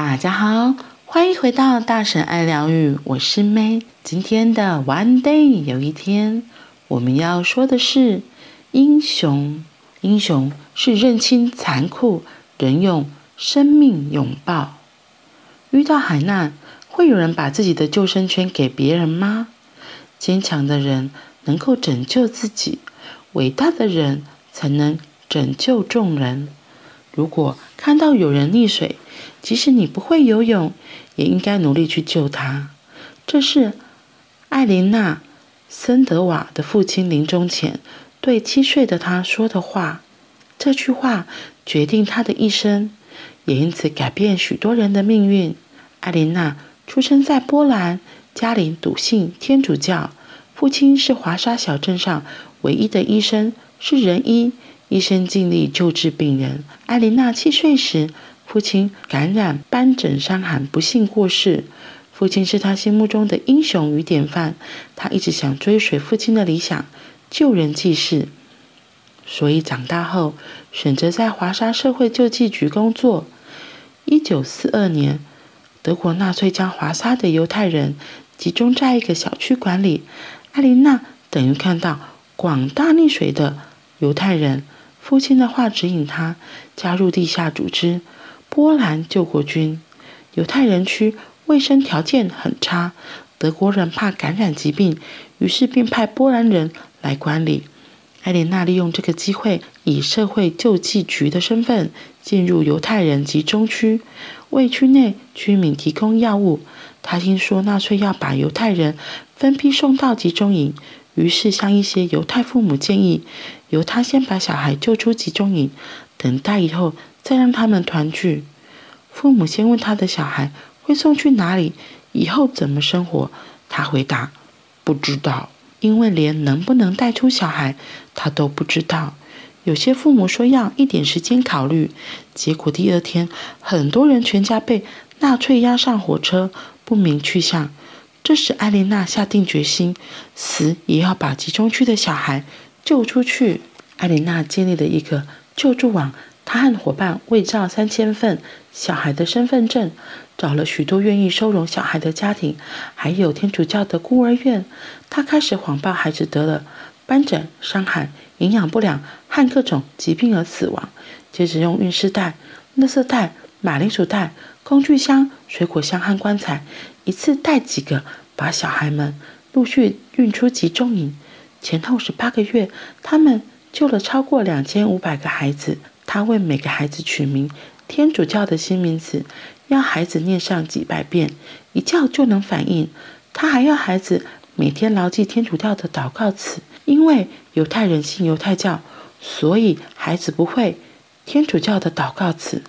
大家好，欢迎回到大神爱疗愈，我是 May。今天的 One Day 有一天，我们要说的是英雄。英雄是认清残酷，仍用生命拥抱。遇到海难，会有人把自己的救生圈给别人吗？坚强的人能够拯救自己，伟大的人才能拯救众人。如果看到有人溺水，即使你不会游泳，也应该努力去救他。这是艾琳娜·森德瓦的父亲临终前对七岁的他说的话。这句话决定他的一生，也因此改变许多人的命运。艾琳娜出生在波兰，家里笃信天主教，父亲是华沙小镇上唯一的医生，是仁医，一生尽力救治病人。艾琳娜七岁时，父亲感染斑疹伤寒，不幸过世。父亲是他心目中的英雄与典范，他一直想追随父亲的理想，救人济世。所以长大后选择在华沙社会救济局工作。一九四二年，德国纳粹将华沙的犹太人集中在一个小区管理。艾琳娜等于看到广大溺水的犹太人。父亲的话指引他加入地下组织。波兰救国军，犹太人区卫生条件很差，德国人怕感染疾病，于是便派波兰人来管理。艾琳娜利用这个机会，以社会救济局的身份进入犹太人集中区，为区内居民提供药物。她听说纳粹要把犹太人分批送到集中营，于是向一些犹太父母建议，由她先把小孩救出集中营，等待以后。再让他们团聚。父母先问他的小孩会送去哪里，以后怎么生活。他回答：“不知道，因为连能不能带出小孩，他都不知道。”有些父母说要一点时间考虑，结果第二天，很多人全家被纳粹押上火车，不明去向。这时，艾琳娜下定决心，死也要把集中区的小孩救出去。艾琳娜建立了一个救助网。他和伙伴伪造三千份小孩的身份证，找了许多愿意收容小孩的家庭，还有天主教的孤儿院。他开始谎报孩子得了斑疹、伤寒、营养不良和各种疾病而死亡，接着用运尸袋、垃圾袋、马铃薯袋、工具箱、水果箱和棺材，一次带几个，把小孩们陆续运出集中营。前后十八个月，他们救了超过两千五百个孩子。他为每个孩子取名天主教的新名字，要孩子念上几百遍，一叫就能反应。他还要孩子每天牢记天主教的祷告词，因为犹太人信犹太教，所以孩子不会天主教的祷告词。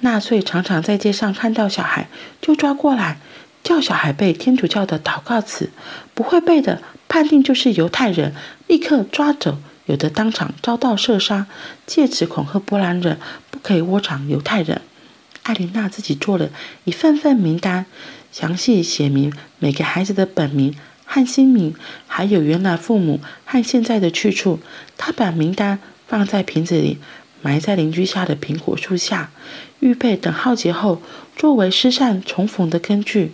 纳粹常常在街上看到小孩就抓过来，叫小孩背天主教的祷告词，不会背的判定就是犹太人，立刻抓走。有的当场遭到射杀，借此恐吓波兰人不可以窝藏犹太人。艾琳娜自己做了一份份名单，详细写明每个孩子的本名和新名，还有原来父母和现在的去处。她把名单放在瓶子里，埋在邻居家的苹果树下，预备等浩劫后作为失散重逢的根据。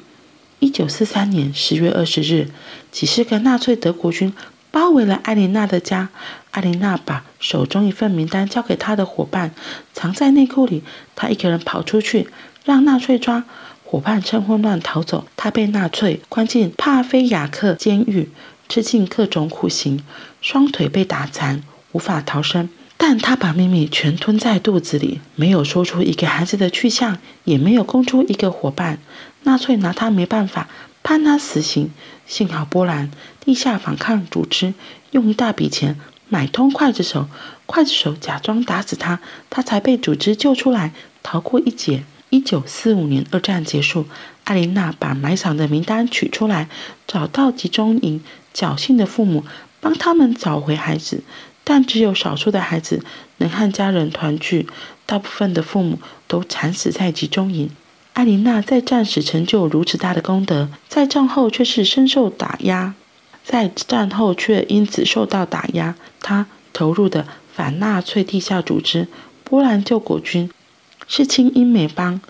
一九四三年十月二十日，几十个纳粹德国军。包围了艾琳娜的家，艾琳娜把手中一份名单交给她的伙伴，藏在内裤里。她一个人跑出去，让纳粹抓。伙伴趁混乱逃走，她被纳粹关进帕菲亚克监狱，吃尽各种苦刑，双腿被打残，无法逃生。但她把秘密全吞在肚子里，没有说出一个孩子的去向，也没有供出一个伙伴。纳粹拿他没办法。判他死刑，幸好波兰地下反抗组织用一大笔钱买通刽子手，刽子手假装打死他，他才被组织救出来，逃过一劫。一九四五年，二战结束，艾琳娜把埋藏的名单取出来，找到集中营侥幸的父母，帮他们找回孩子，但只有少数的孩子能和家人团聚，大部分的父母都惨死在集中营。艾琳娜在战时成就如此大的功德，在战后却是深受打压，在战后却因此受到打压。她投入的反纳粹地下组织波兰救国军是亲英美邦，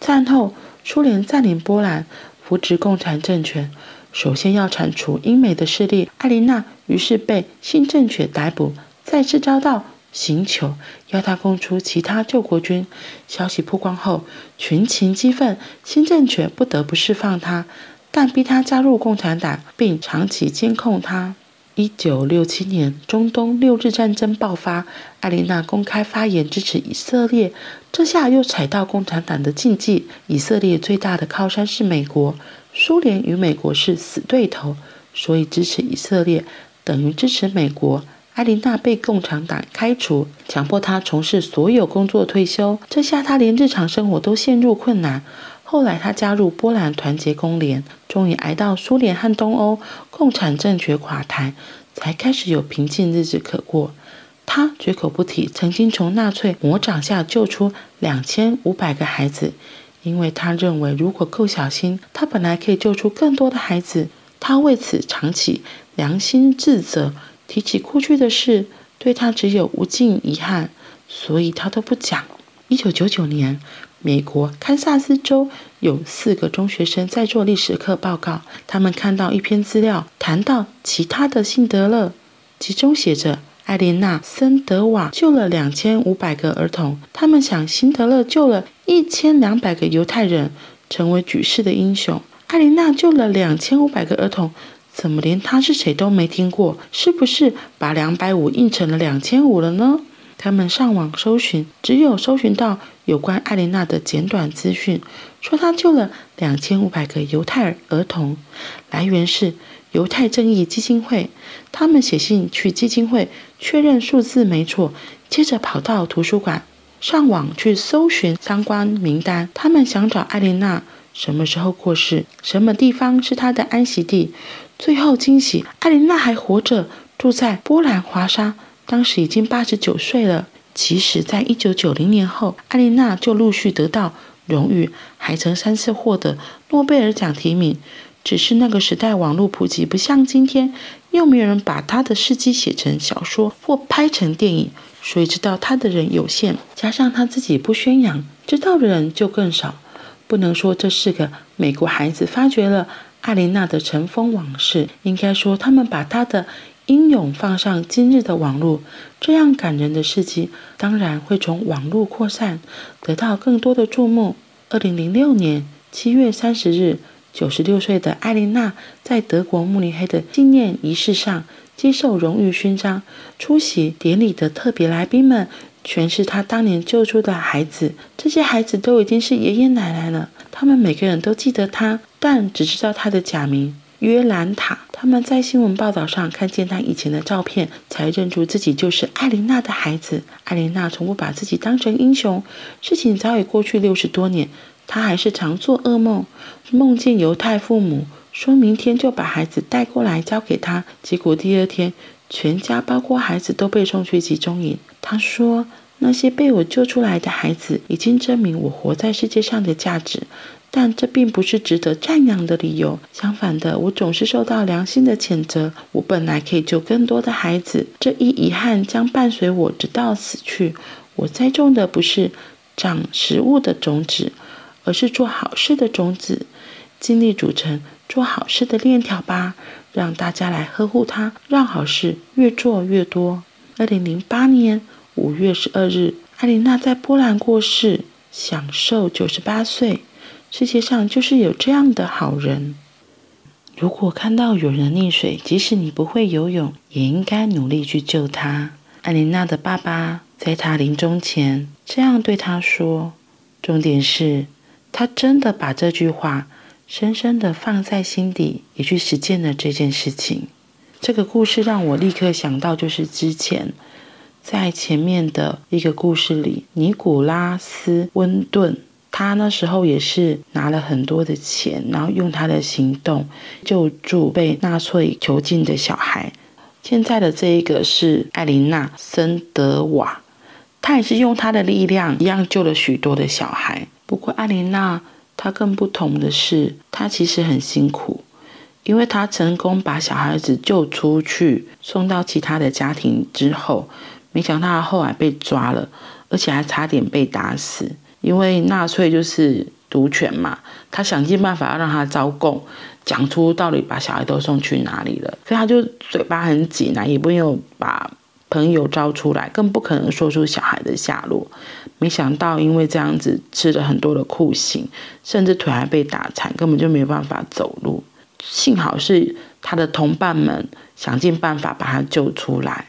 战后，苏联占领波兰，扶植共产政权，首先要铲除英美的势力。艾琳娜于是被新政权逮捕，再次遭到刑求，要他供出其他救国军。消息曝光后，群情激愤，新政权不得不释放他，但逼他加入共产党，并长期监控他。一九六七年，中东六日战争爆发，艾琳娜公开发言支持以色列，这下又踩到共产党的禁忌。以色列最大的靠山是美国，苏联与美国是死对头，所以支持以色列等于支持美国。艾琳娜被共产党开除，强迫她从事所有工作退休，这下她连日常生活都陷入困难。后来，他加入波兰团结工联，终于挨到苏联和东欧共产政权垮台，才开始有平静日子可过。他绝口不提曾经从纳粹魔掌下救出两千五百个孩子，因为他认为如果够小心，他本来可以救出更多的孩子。他为此常起良心自责，提起过去的事，对他只有无尽遗憾，所以他都不讲。一九九九年。美国堪萨斯州有四个中学生在做历史课报告，他们看到一篇资料，谈到其他的辛德勒，其中写着艾琳娜·森德瓦救了两千五百个儿童。他们想，辛德勒救了一千两百个犹太人，成为举世的英雄。艾琳娜救了两千五百个儿童，怎么连她是谁都没听过？是不是把两百五印成了两千五了呢？他们上网搜寻，只有搜寻到有关艾琳娜的简短资讯，说她救了两千五百个犹太儿童，来源是犹太正义基金会。他们写信去基金会确认数字没错，接着跑到图书馆，上网去搜寻相关名单。他们想找艾琳娜什么时候过世，什么地方是他的安息地。最后惊喜，艾琳娜还活着，住在波兰华沙。当时已经八十九岁了。其实，在一九九零年后，艾琳娜就陆续得到荣誉，还曾三次获得诺贝尔奖提名。只是那个时代网络普及不像今天，又没有人把她的事迹写成小说或拍成电影，所以知道她的人有限。加上她自己不宣扬，知道的人就更少。不能说这是个美国孩子发掘了艾琳娜的尘封往事，应该说他们把她的。英勇放上今日的网络，这样感人的事迹当然会从网络扩散，得到更多的注目。二零零六年七月三十日，九十六岁的艾琳娜在德国慕尼黑的纪念仪式上接受荣誉勋章。出席典礼的特别来宾们全是他当年救出的孩子，这些孩子都已经是爷爷奶奶了。他们每个人都记得他，但只知道他的假名。约兰塔，他们在新闻报道上看见他以前的照片，才认出自己就是艾琳娜的孩子。艾琳娜从不把自己当成英雄。事情早已过去六十多年，她还是常做噩梦，梦见犹太父母说明天就把孩子带过来交给他，结果第二天全家包括孩子都被送去集中营。他说：“那些被我救出来的孩子已经证明我活在世界上的价值。”但这并不是值得赞扬的理由。相反的，我总是受到良心的谴责。我本来可以救更多的孩子，这一遗憾将伴随我直到死去。我栽种的不是长食物的种子，而是做好事的种子。尽力组成做好事的链条吧，让大家来呵护它，让好事越做越多。二零零八年五月十二日，艾琳娜在波兰过世，享寿九十八岁。世界上就是有这样的好人。如果看到有人溺水，即使你不会游泳，也应该努力去救他。艾琳娜的爸爸在他临终前这样对他说。重点是，他真的把这句话深深的放在心底，也去实践了这件事情。这个故事让我立刻想到，就是之前在前面的一个故事里，尼古拉斯温顿。他那时候也是拿了很多的钱，然后用他的行动救助被纳粹囚禁的小孩。现在的这一个是艾琳娜·森德瓦，她也是用她的力量一样救了许多的小孩。不过艾琳娜她更不同的是，她其实很辛苦，因为他成功把小孩子救出去，送到其他的家庭之后，没想到她后来被抓了，而且还差点被打死。因为纳粹就是毒权嘛，他想尽办法要让他招供，讲出到底把小孩都送去哪里了。所以他就嘴巴很紧啊，也不用把朋友招出来，更不可能说出小孩的下落。没想到因为这样子吃了很多的酷刑，甚至腿还被打残，根本就没有办法走路。幸好是他的同伴们想尽办法把他救出来。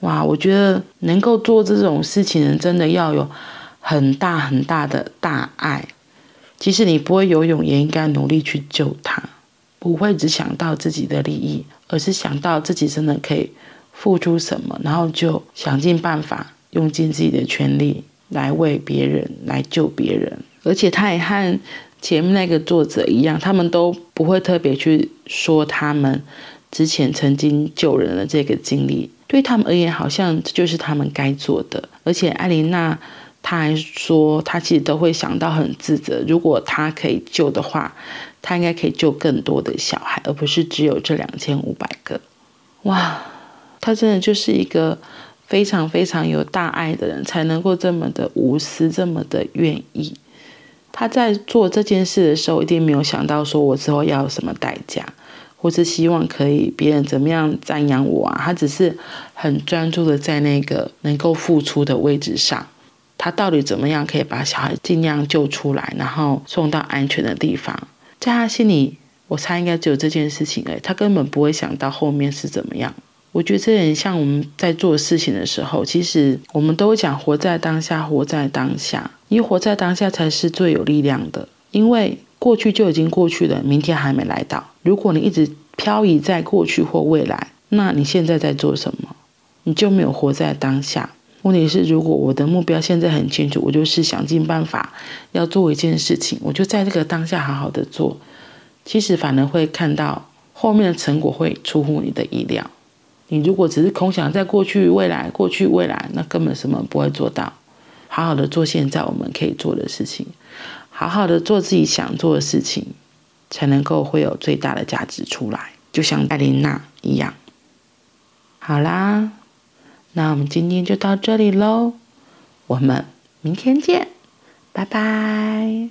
哇，我觉得能够做这种事情人，真的要有很大很大的大爱。即使你不会游泳，也应该努力去救他，不会只想到自己的利益，而是想到自己真的可以付出什么，然后就想尽办法，用尽自己的全力来为别人，来救别人。而且他也和前面那个作者一样，他们都不会特别去说他们之前曾经救人的这个经历。对他们而言，好像这就是他们该做的。而且艾琳娜，她还说，她其实都会想到很自责。如果她可以救的话，她应该可以救更多的小孩，而不是只有这两千五百个。哇，她真的就是一个非常非常有大爱的人，才能够这么的无私，这么的愿意。他在做这件事的时候，一定没有想到说我之后要什么代价。或是希望可以别人怎么样赞扬我啊？他只是很专注的在那个能够付出的位置上，他到底怎么样可以把小孩尽量救出来，然后送到安全的地方？在他心里，我猜应该只有这件事情而已，他根本不会想到后面是怎么样。我觉得这点像我们在做事情的时候，其实我们都讲活在当下，活在当下，因为活在当下才是最有力量的，因为。过去就已经过去了，明天还没来到。如果你一直漂移在过去或未来，那你现在在做什么？你就没有活在当下。问题是，如果我的目标现在很清楚，我就是想尽办法要做一件事情，我就在这个当下好好的做。其实反而会看到后面的成果会出乎你的意料。你如果只是空想在过去、未来、过去、未来，那根本什么不会做到。好好的做现在我们可以做的事情。好好的做自己想做的事情，才能够会有最大的价值出来，就像艾琳娜一样。好啦，那我们今天就到这里喽，我们明天见，拜拜。